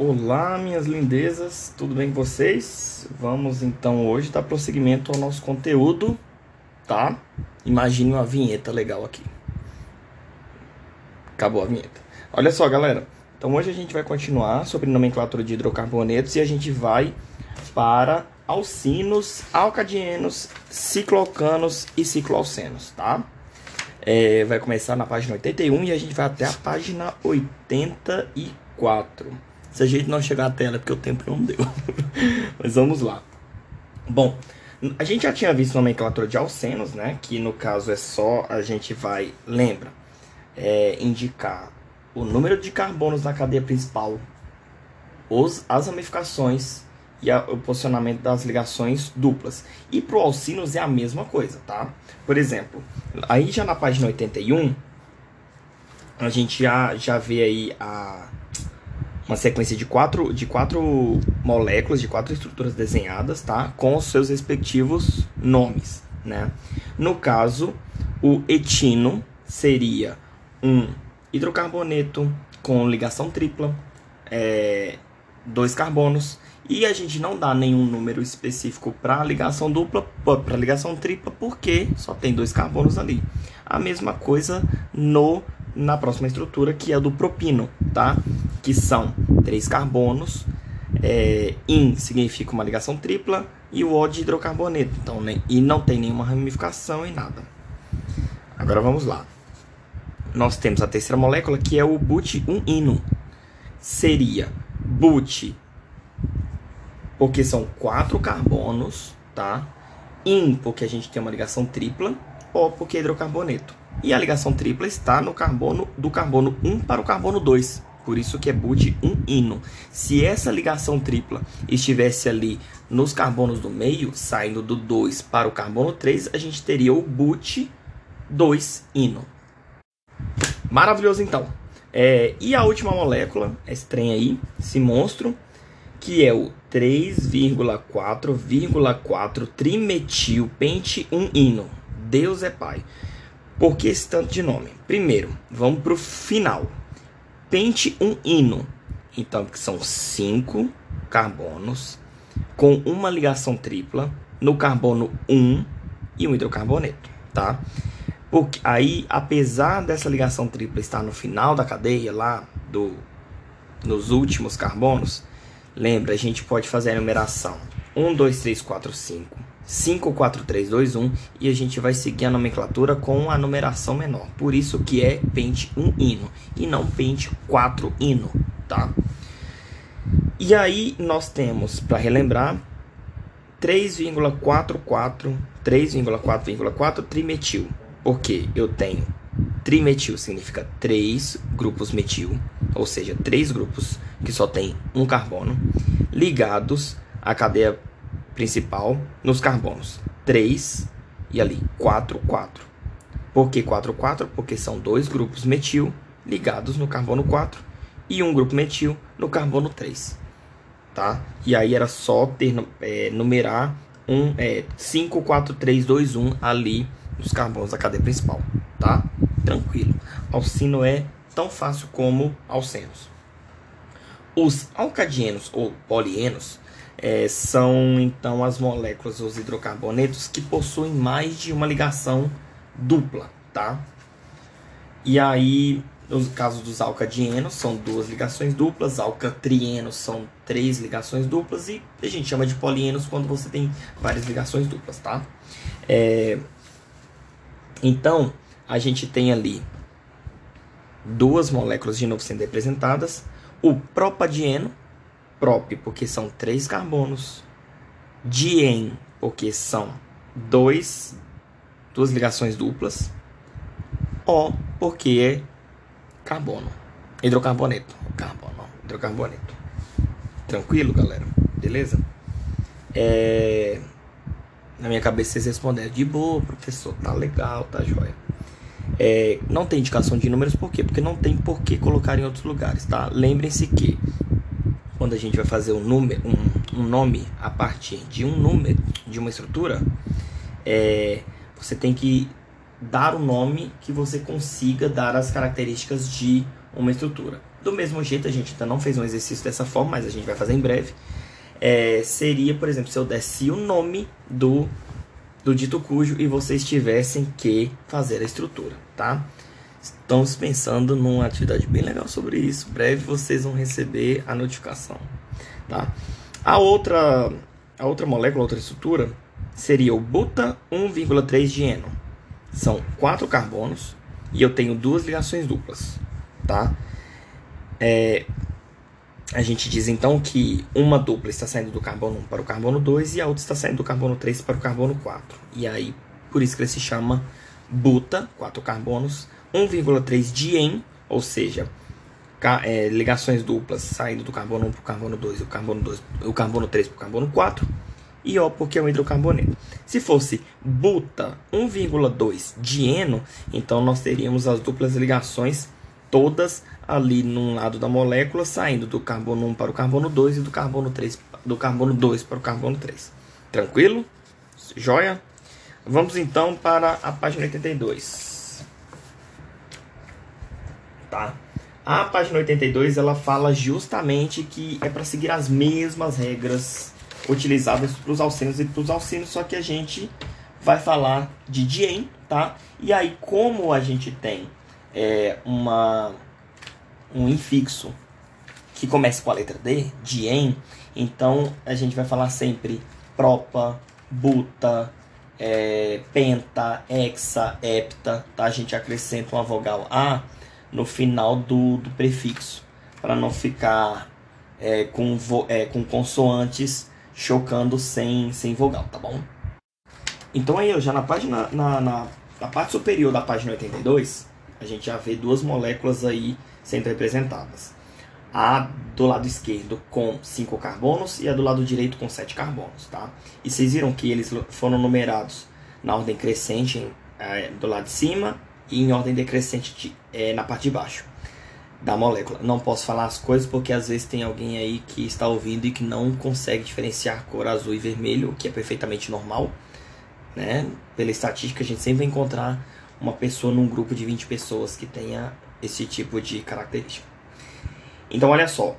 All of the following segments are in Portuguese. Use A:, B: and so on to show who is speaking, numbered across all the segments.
A: Olá, minhas lindezas, tudo bem com vocês? Vamos então hoje dar prosseguimento ao nosso conteúdo, tá? Imagine uma vinheta legal aqui. Acabou a vinheta. Olha só, galera. Então hoje a gente vai continuar sobre nomenclatura de hidrocarbonetos e a gente vai para alcinos, alcadienos, ciclocanos e cicloalcenos, tá? É, vai começar na página 81 e a gente vai até a página 84. Se a gente não chegar à tela, é porque o tempo não deu. Mas vamos lá. Bom, a gente já tinha visto nomenclatura de alcenos, né? Que no caso é só a gente vai, lembra, é, indicar o número de carbonos na cadeia principal, os, as ramificações e a, o posicionamento das ligações duplas. E para o alcinos é a mesma coisa, tá? Por exemplo, aí já na página 81, a gente já, já vê aí a uma sequência de quatro, de quatro moléculas, de quatro estruturas desenhadas, tá? Com os seus respectivos nomes, né? No caso, o etino seria um hidrocarboneto com ligação tripla, é, dois carbonos, e a gente não dá nenhum número específico para ligação dupla, para ligação tripla, porque só tem dois carbonos ali. A mesma coisa no na próxima estrutura, que é do propino, tá? Que são três carbonos, é, in significa uma ligação tripla e o O de hidrocarboneto, então, né, e não tem nenhuma ramificação e nada. Agora vamos lá. Nós temos a terceira molécula que é o but-1-ino. Seria but, porque são quatro carbonos, tá? In, porque a gente tem uma ligação tripla, ou porque é hidrocarboneto. E a ligação tripla está no carbono do carbono 1 para o carbono 2. Por isso que é but 1 ino. Se essa ligação tripla estivesse ali nos carbonos do meio, saindo do 2 para o carbono 3, a gente teria o but 2 ino. Maravilhoso então. É, e a última molécula, esse trem aí, esse monstro, que é o 3,4,4 trimetil pente 1 ino. Deus é pai. Por que esse tanto de nome? Primeiro, vamos para o final. Pente um hino. Então, que são cinco carbonos com uma ligação tripla no carbono 1 e um hidrocarboneto, tá? Porque aí, apesar dessa ligação tripla estar no final da cadeia, lá do, nos últimos carbonos, lembra, a gente pode fazer a numeração 1, 2, 3, 4, 5 54321 e a gente vai seguir a nomenclatura com a numeração menor. Por isso que é pente 1 hino e não pente 4 hino, tá? E aí nós temos, para relembrar, 3,44 3,4,4 trimetil. Porque eu tenho trimetil significa três grupos metil, ou seja, três grupos que só tem um carbono ligados à cadeia principal nos carbonos 3 e ali 4, 4. Por que 4, 4? Porque são dois grupos metil ligados no carbono 4 e um grupo metil no carbono 3. Tá? E aí era só ter, é, numerar um, é, 5, 4, 3, 2, 1 ali nos carbonos da cadeia principal. Tá? Tranquilo. Alcino é tão fácil como alcenos. Os alcadienos ou polienos é, são então as moléculas, os hidrocarbonetos, que possuem mais de uma ligação dupla, tá? E aí, no caso dos alcadienos, são duas ligações duplas, alcatrienos são três ligações duplas, e a gente chama de polienos quando você tem várias ligações duplas, tá? É, então, a gente tem ali duas moléculas de novo sendo representadas, o propadieno, prop, porque são três carbonos, dien, porque são dois, duas ligações duplas, O, porque é carbono, hidrocarboneto, carbono, hidrocarboneto. Tranquilo, galera? Beleza? É... Na minha cabeça vocês responderam, de boa, professor, tá legal, tá joia. É, não tem indicação de números, por quê? Porque não tem por que colocar em outros lugares, tá? Lembrem-se que quando a gente vai fazer um, um, um nome a partir de um número, de uma estrutura, é, você tem que dar o nome que você consiga dar as características de uma estrutura. do mesmo jeito, a gente ainda não fez um exercício dessa forma, mas a gente vai fazer em breve. É, seria, por exemplo, se eu desse o nome do, do dito cujo e vocês tivessem que fazer a estrutura, tá? Estamos pensando numa atividade bem legal sobre isso. Breve vocês vão receber a notificação, tá? A outra, a outra molécula, a outra estrutura, seria o buta 1,3 de. São quatro carbonos e eu tenho duas ligações duplas, tá? É, a gente diz então que uma dupla está saindo do carbono 1 para o carbono 2 e a outra está saindo do carbono 3 para o carbono 4. E aí, por isso que ele se chama buta, quatro carbonos, 1,3 de en, ou seja, é, ligações duplas saindo do carbono 1 para o carbono 2 e o carbono, 2, o carbono 3 para o carbono 4 e O porque é o hidrocarboneto. Se fosse buta 1,2 dieno, então nós teríamos as duplas ligações todas ali num lado da molécula, saindo do carbono 1 para o carbono 2 e do carbono 3 do carbono 2 para o carbono 3. Tranquilo? Joia? Vamos então para a página 82. Tá? A página 82 ela fala justamente que é para seguir as mesmas regras utilizadas para os alcenos e para os alcenos, só que a gente vai falar de dien, tá? E aí, como a gente tem é, uma, um infixo que começa com a letra D, dien, então a gente vai falar sempre propa, buta, é, penta, hexa, hepta, tá? A gente acrescenta uma vogal A no final do, do prefixo, para não ficar é, com, vo, é, com consoantes chocando sem, sem vogal, tá bom? Então aí, já na página, na, na, na parte superior da página 82, a gente já vê duas moléculas aí sendo representadas. A do lado esquerdo com 5 carbonos e a do lado direito com 7 carbonos, tá? E vocês viram que eles foram numerados na ordem crescente é, do lado de cima e em ordem decrescente de, é, na parte de baixo da molécula. Não posso falar as coisas porque às vezes tem alguém aí que está ouvindo e que não consegue diferenciar cor azul e vermelho, o que é perfeitamente normal. Né? Pela estatística, a gente sempre vai encontrar uma pessoa num grupo de 20 pessoas que tenha esse tipo de característica. Então, olha só.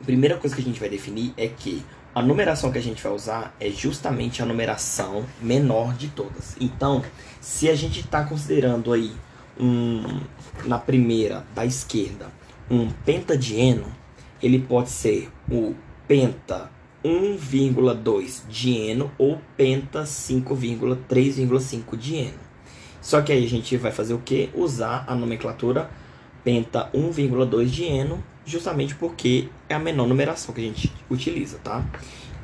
A: A primeira coisa que a gente vai definir é que a numeração que a gente vai usar é justamente a numeração menor de todas. Então, se a gente está considerando aí um, na primeira da esquerda um pentadieno, ele pode ser o penta 1,2 dieno ou penta 5,3,5 dieno. Só que aí a gente vai fazer o que? Usar a nomenclatura penta 1,2 dieno, justamente porque é a menor numeração que a gente utiliza, tá?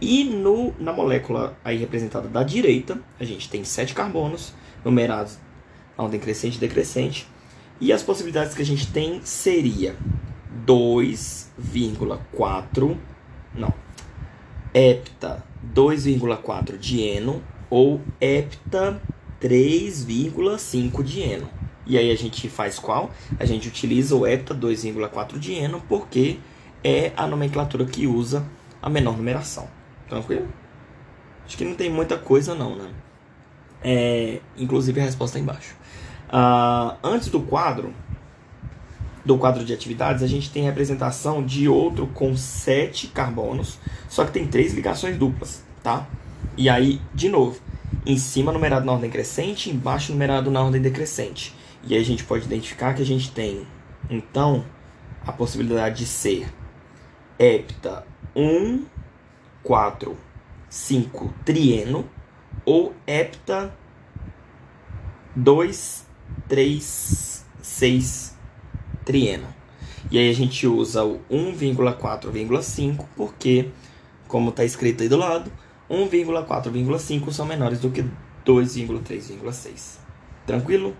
A: E no, na molécula aí representada da direita, a gente tem sete carbonos numerados a ordem crescente e decrescente. E as possibilidades que a gente tem seria 2,4, não, hepta 2,4 dieno ou hepta 3,5 dieno. E aí a gente faz qual? A gente utiliza o hepta 2,4 dieno porque é a nomenclatura que usa a menor numeração. Tranquilo? Acho que não tem muita coisa não, né? É, inclusive a resposta é embaixo. Uh, antes do quadro, do quadro de atividades, a gente tem representação de outro com sete carbonos, só que tem três ligações duplas, tá? E aí, de novo, em cima numerado na ordem crescente, embaixo numerado na ordem decrescente. E aí a gente pode identificar que a gente tem, então, a possibilidade de ser hepta 1, 4, 5 trieno ou hepta 2, 3, 6 trieno. E aí a gente usa o 1,4,5 porque, como está escrito aí do lado, 1,4,5 são menores do que 2,3,6. Tranquilo?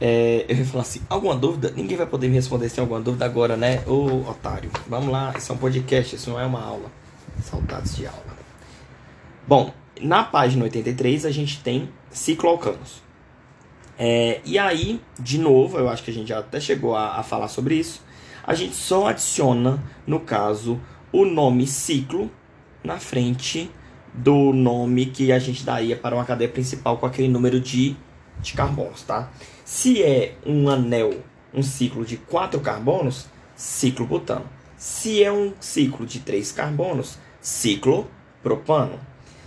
A: É, eu ia falar assim, alguma dúvida? Ninguém vai poder me responder se tem alguma dúvida agora, né? Ô, otário. Vamos lá, isso é um podcast, isso não é uma aula. Saudades de aula. Bom, na página 83 a gente tem cicloalcanos. É, e aí, de novo, eu acho que a gente já até chegou a, a falar sobre isso. A gente só adiciona, no caso, o nome ciclo na frente do nome que a gente daria para uma cadeia principal com aquele número de, de carbonos, tá? Se é um anel um ciclo de quatro carbonos, ciclo butano. Se é um ciclo de três carbonos, ciclo propano.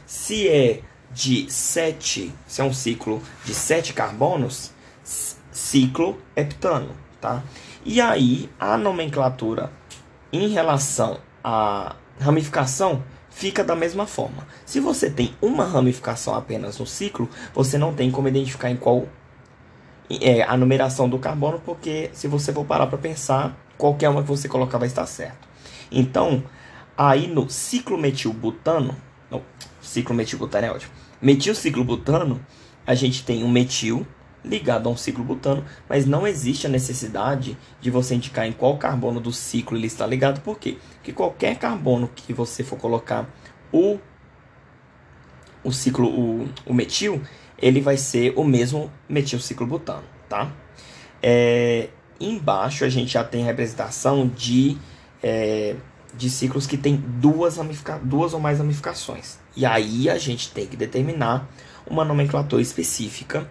A: Se é de sete, se é um ciclo de sete carbonos, ciclo heptano, tá? E aí a nomenclatura em relação à ramificação fica da mesma forma. Se você tem uma ramificação apenas no ciclo, você não tem como identificar em qual é a numeração do carbono, porque se você for parar para pensar, qualquer uma que você colocar vai estar certo. Então, aí no ciclo metilbutano, não, ciclo metilbutano é ótimo. Metil ciclo butano, a gente tem um metil ligado a um ciclo butano, mas não existe a necessidade de você indicar em qual carbono do ciclo ele está ligado, por quê? Porque qualquer carbono que você for colocar o, o ciclo, o, o metil, ele vai ser o mesmo metil ciclo butano, tá? É, embaixo a gente já tem representação de, é, de ciclos que tem duas, duas ou mais ramificações. E aí a gente tem que determinar uma nomenclatura específica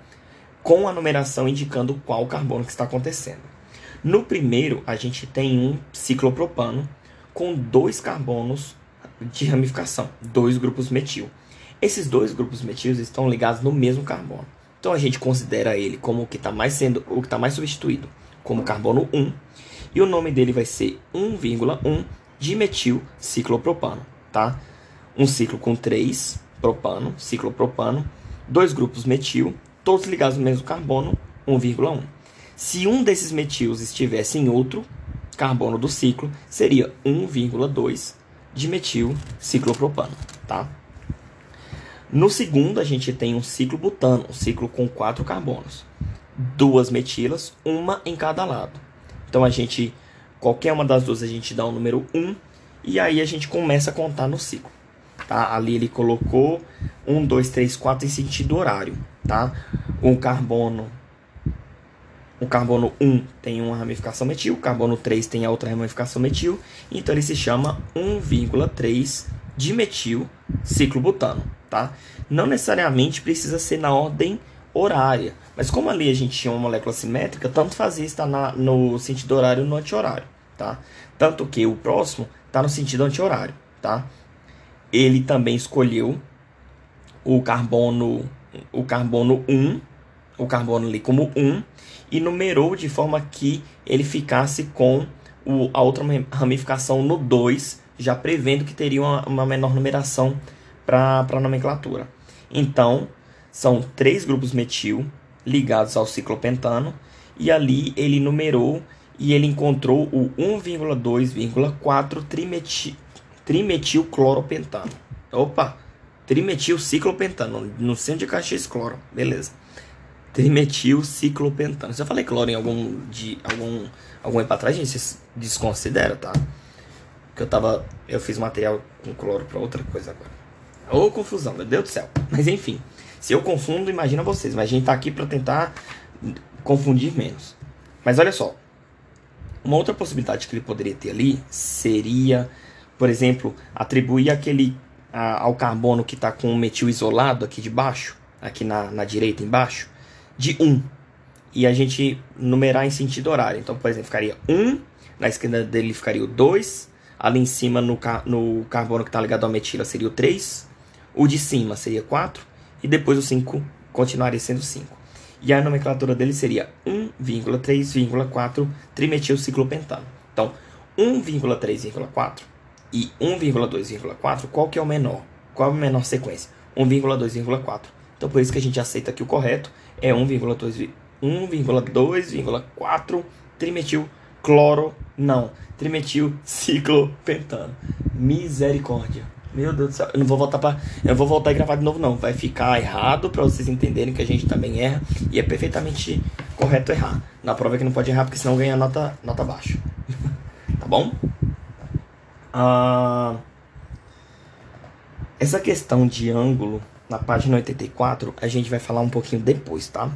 A: com a numeração indicando qual carbono que está acontecendo. No primeiro, a gente tem um ciclopropano com dois carbonos de ramificação, dois grupos metil. Esses dois grupos metil estão ligados no mesmo carbono. Então a gente considera ele como o que está mais sendo, o que está mais substituído, como carbono 1, e o nome dele vai ser 1,1 dimetil ciclopropano, tá? Um ciclo com 3 propano, ciclopropano, dois grupos metil todos ligados no mesmo carbono, 1,1. Se um desses metilos estivesse em outro carbono do ciclo, seria 1,2 de metil ciclopropano, tá? No segundo, a gente tem um ciclo butano, um ciclo com quatro carbonos. Duas metilas, uma em cada lado. Então, a gente, qualquer uma das duas, a gente dá o número 1 e aí a gente começa a contar no ciclo. Tá? Ali ele colocou 1, 2, 3, 4 em sentido horário tá? O carbono o carbono 1 tem uma ramificação metil, o carbono 3 tem a outra ramificação metil, então ele se chama 1,3 dimetil ciclobutano, tá? Não necessariamente precisa ser na ordem horária, mas como ali a gente tinha uma molécula simétrica, tanto fazia estar na, no sentido horário no anti-horário, tá? Tanto que o próximo está no sentido anti-horário, tá? Ele também escolheu o carbono o carbono 1, o carbono ali como 1, e numerou de forma que ele ficasse com o, a outra ramificação no 2, já prevendo que teria uma, uma menor numeração para a nomenclatura. Então, são três grupos metil ligados ao ciclopentano, e ali ele numerou e ele encontrou o 1,2,4 trimetil, trimetilcloropentano. Opa! Trimetil ciclopentano. No centro de Caxias, cloro. Beleza. Trimetil ciclopentano. Se eu falei cloro em algum de algum algum aí pra trás, gente, vocês desconsideram, tá? Que eu tava. Eu fiz material com cloro pra outra coisa agora. Ô confusão, meu Deus do céu. Mas enfim. Se eu confundo, imagina vocês. Mas a gente tá aqui pra tentar confundir menos. Mas olha só. Uma outra possibilidade que ele poderia ter ali seria, por exemplo, atribuir aquele a, ao carbono que está com o metil isolado aqui de baixo, aqui na, na direita embaixo, de 1. E a gente numerar em sentido horário. Então, por exemplo, ficaria 1, na esquerda dele ficaria o 2, ali em cima no, no carbono que está ligado ao metila seria o 3, o de cima seria 4, e depois o 5 continuaria sendo 5. E a nomenclatura dele seria 1,3,4 trimetilciclopentano. Então, 1,3,4 e 1,2,4, qual que é o menor? Qual é a menor sequência? 1,2,4. Então por isso que a gente aceita que o correto é 1,2,4 trimetil cloro, não, trimetil ciclopentano. Misericórdia. Meu Deus do céu, eu não vou voltar para, eu vou voltar e gravar de novo não, vai ficar errado para vocês entenderem que a gente também erra e é perfeitamente correto errar. Na prova é que não pode errar porque senão ganha nota nota baixa. tá bom? Ah, essa questão de ângulo, na página 84, a gente vai falar um pouquinho depois, tá?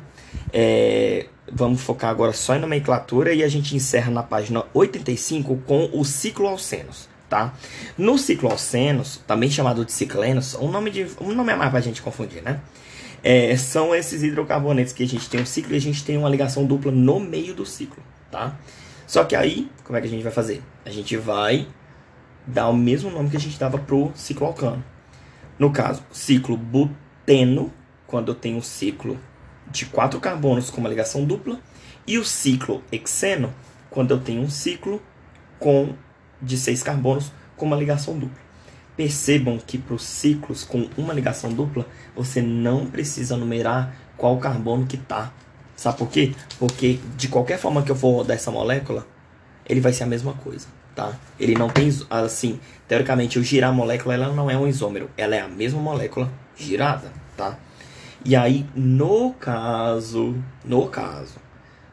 A: É, vamos focar agora só em nomenclatura e a gente encerra na página 85 com o ciclo alcenos, tá? No ciclo alcenos, também chamado de ciclenos, um nome, de, um nome é mais pra gente confundir, né? É, são esses hidrocarbonetos que a gente tem um ciclo e a gente tem uma ligação dupla no meio do ciclo, tá? Só que aí, como é que a gente vai fazer? A gente vai dar o mesmo nome que a gente dava pro ciclo alcano. No caso, ciclo buteno, quando eu tenho um ciclo de quatro carbonos com uma ligação dupla, e o ciclo hexeno, quando eu tenho um ciclo com de seis carbonos com uma ligação dupla. Percebam que para os ciclos com uma ligação dupla, você não precisa numerar qual carbono que está. Sabe por quê? Porque de qualquer forma que eu for rodar essa molécula, ele vai ser a mesma coisa, tá? Ele não tem, assim, teoricamente, eu girar a molécula, ela não é um isômero, ela é a mesma molécula girada, tá? E aí, no caso, no caso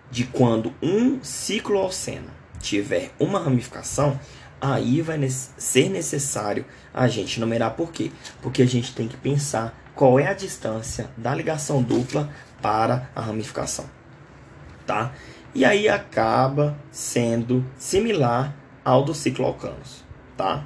A: de quando um ciclo alceno tiver uma ramificação, aí vai ser necessário a gente numerar por quê? Porque a gente tem que pensar qual é a distância da ligação dupla para a ramificação, tá? E aí acaba sendo similar ao do ciclo alcanos, tá?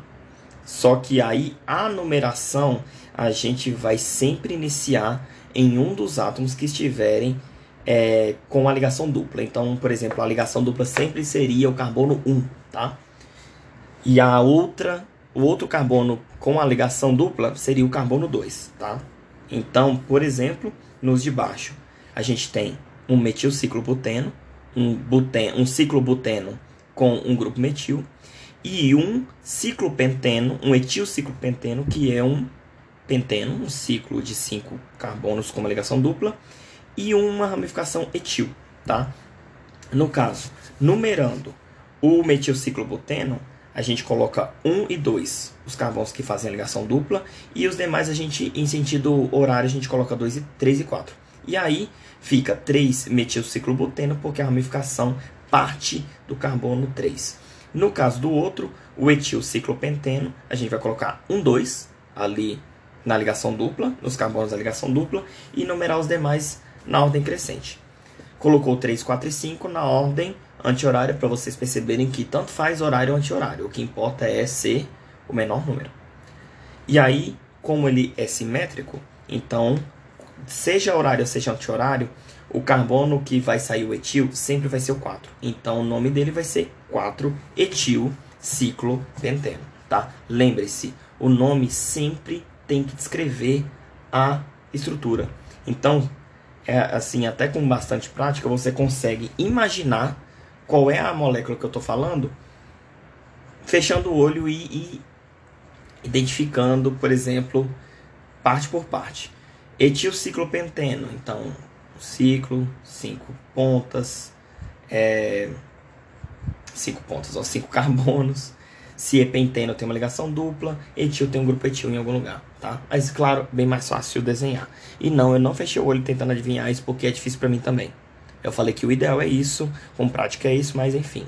A: Só que aí a numeração a gente vai sempre iniciar em um dos átomos que estiverem é, com a ligação dupla. Então, por exemplo, a ligação dupla sempre seria o carbono 1, tá? E a outra, o outro carbono com a ligação dupla seria o carbono 2, tá? Então, por exemplo, nos de baixo, a gente tem um metilciclobuteno, um, um ciclobuteno com um grupo metil, e um ciclopenteno, um etilciclopenteno, que é um penteno, um ciclo de cinco carbonos com uma ligação dupla, e uma ramificação etil, tá? No caso, numerando o metilciclobuteno, a gente coloca 1 e 2, os carbonos que fazem a ligação dupla, e os demais a gente, em sentido horário, a gente coloca 2 e 3 e 4. E aí fica 3 metilciclobuteno, porque a ramificação parte do carbono 3. No caso do outro, o etilciclopenteno, a gente vai colocar 1, 2 ali na ligação dupla, nos carbonos da ligação dupla, e numerar os demais na ordem crescente. Colocou 3, 4 e 5 na ordem anti-horária para vocês perceberem que tanto faz horário ou anti-horário. O que importa é ser o menor número. E aí, como ele é simétrico, então, seja horário seja anti-horário, o carbono que vai sair o etil sempre vai ser o 4. Então, o nome dele vai ser 4-etil ciclopenteno, tá? Lembre-se, o nome sempre tem que descrever a estrutura. Então, é, assim, até com bastante prática, você consegue imaginar qual é a molécula que eu estou falando, fechando o olho e, e, identificando, por exemplo, parte por parte. Etilciclopenteno, então, ciclo, cinco pontas, é, cinco pontas, ó, cinco carbonos. Se é penteno tem uma ligação dupla, etil tem um grupo etil em algum lugar, tá? Mas claro, bem mais fácil desenhar. E não, eu não fechei o olho tentando adivinhar isso porque é difícil para mim também. Eu falei que o ideal é isso, com prática é isso, mas enfim,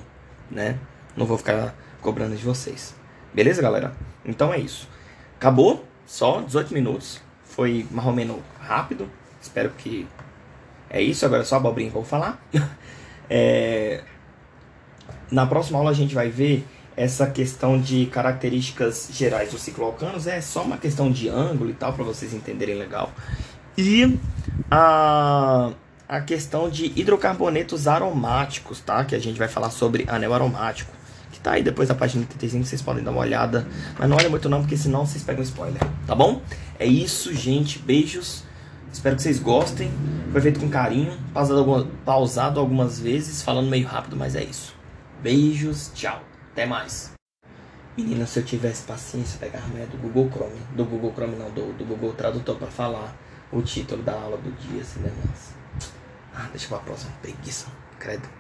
A: né? Não vou ficar cobrando de vocês. Beleza, galera? Então é isso. Acabou, só 18 minutos. Foi mais ou menos rápido. Espero que é isso. Agora é só abobrinha que eu vou falar. é... Na próxima aula a gente vai ver essa questão de características gerais dos cicloalcanos é só uma questão de ângulo e tal, para vocês entenderem legal. E a, a questão de hidrocarbonetos aromáticos, tá? Que a gente vai falar sobre anel aromático. Que tá aí depois da página 35, vocês podem dar uma olhada. Mas não olha muito não, porque senão vocês pegam spoiler, tá bom? É isso, gente. Beijos. Espero que vocês gostem. Foi feito com carinho, pausado, pausado algumas vezes, falando meio rápido, mas é isso. Beijos, tchau. Até mais. Menina, se eu tivesse paciência, eu pegava a do Google Chrome. Do Google Chrome não, do, do Google Tradutor para falar o título da aula do dia, assim, né, nossa. Ah, deixa pra próxima. Preguiça, credo.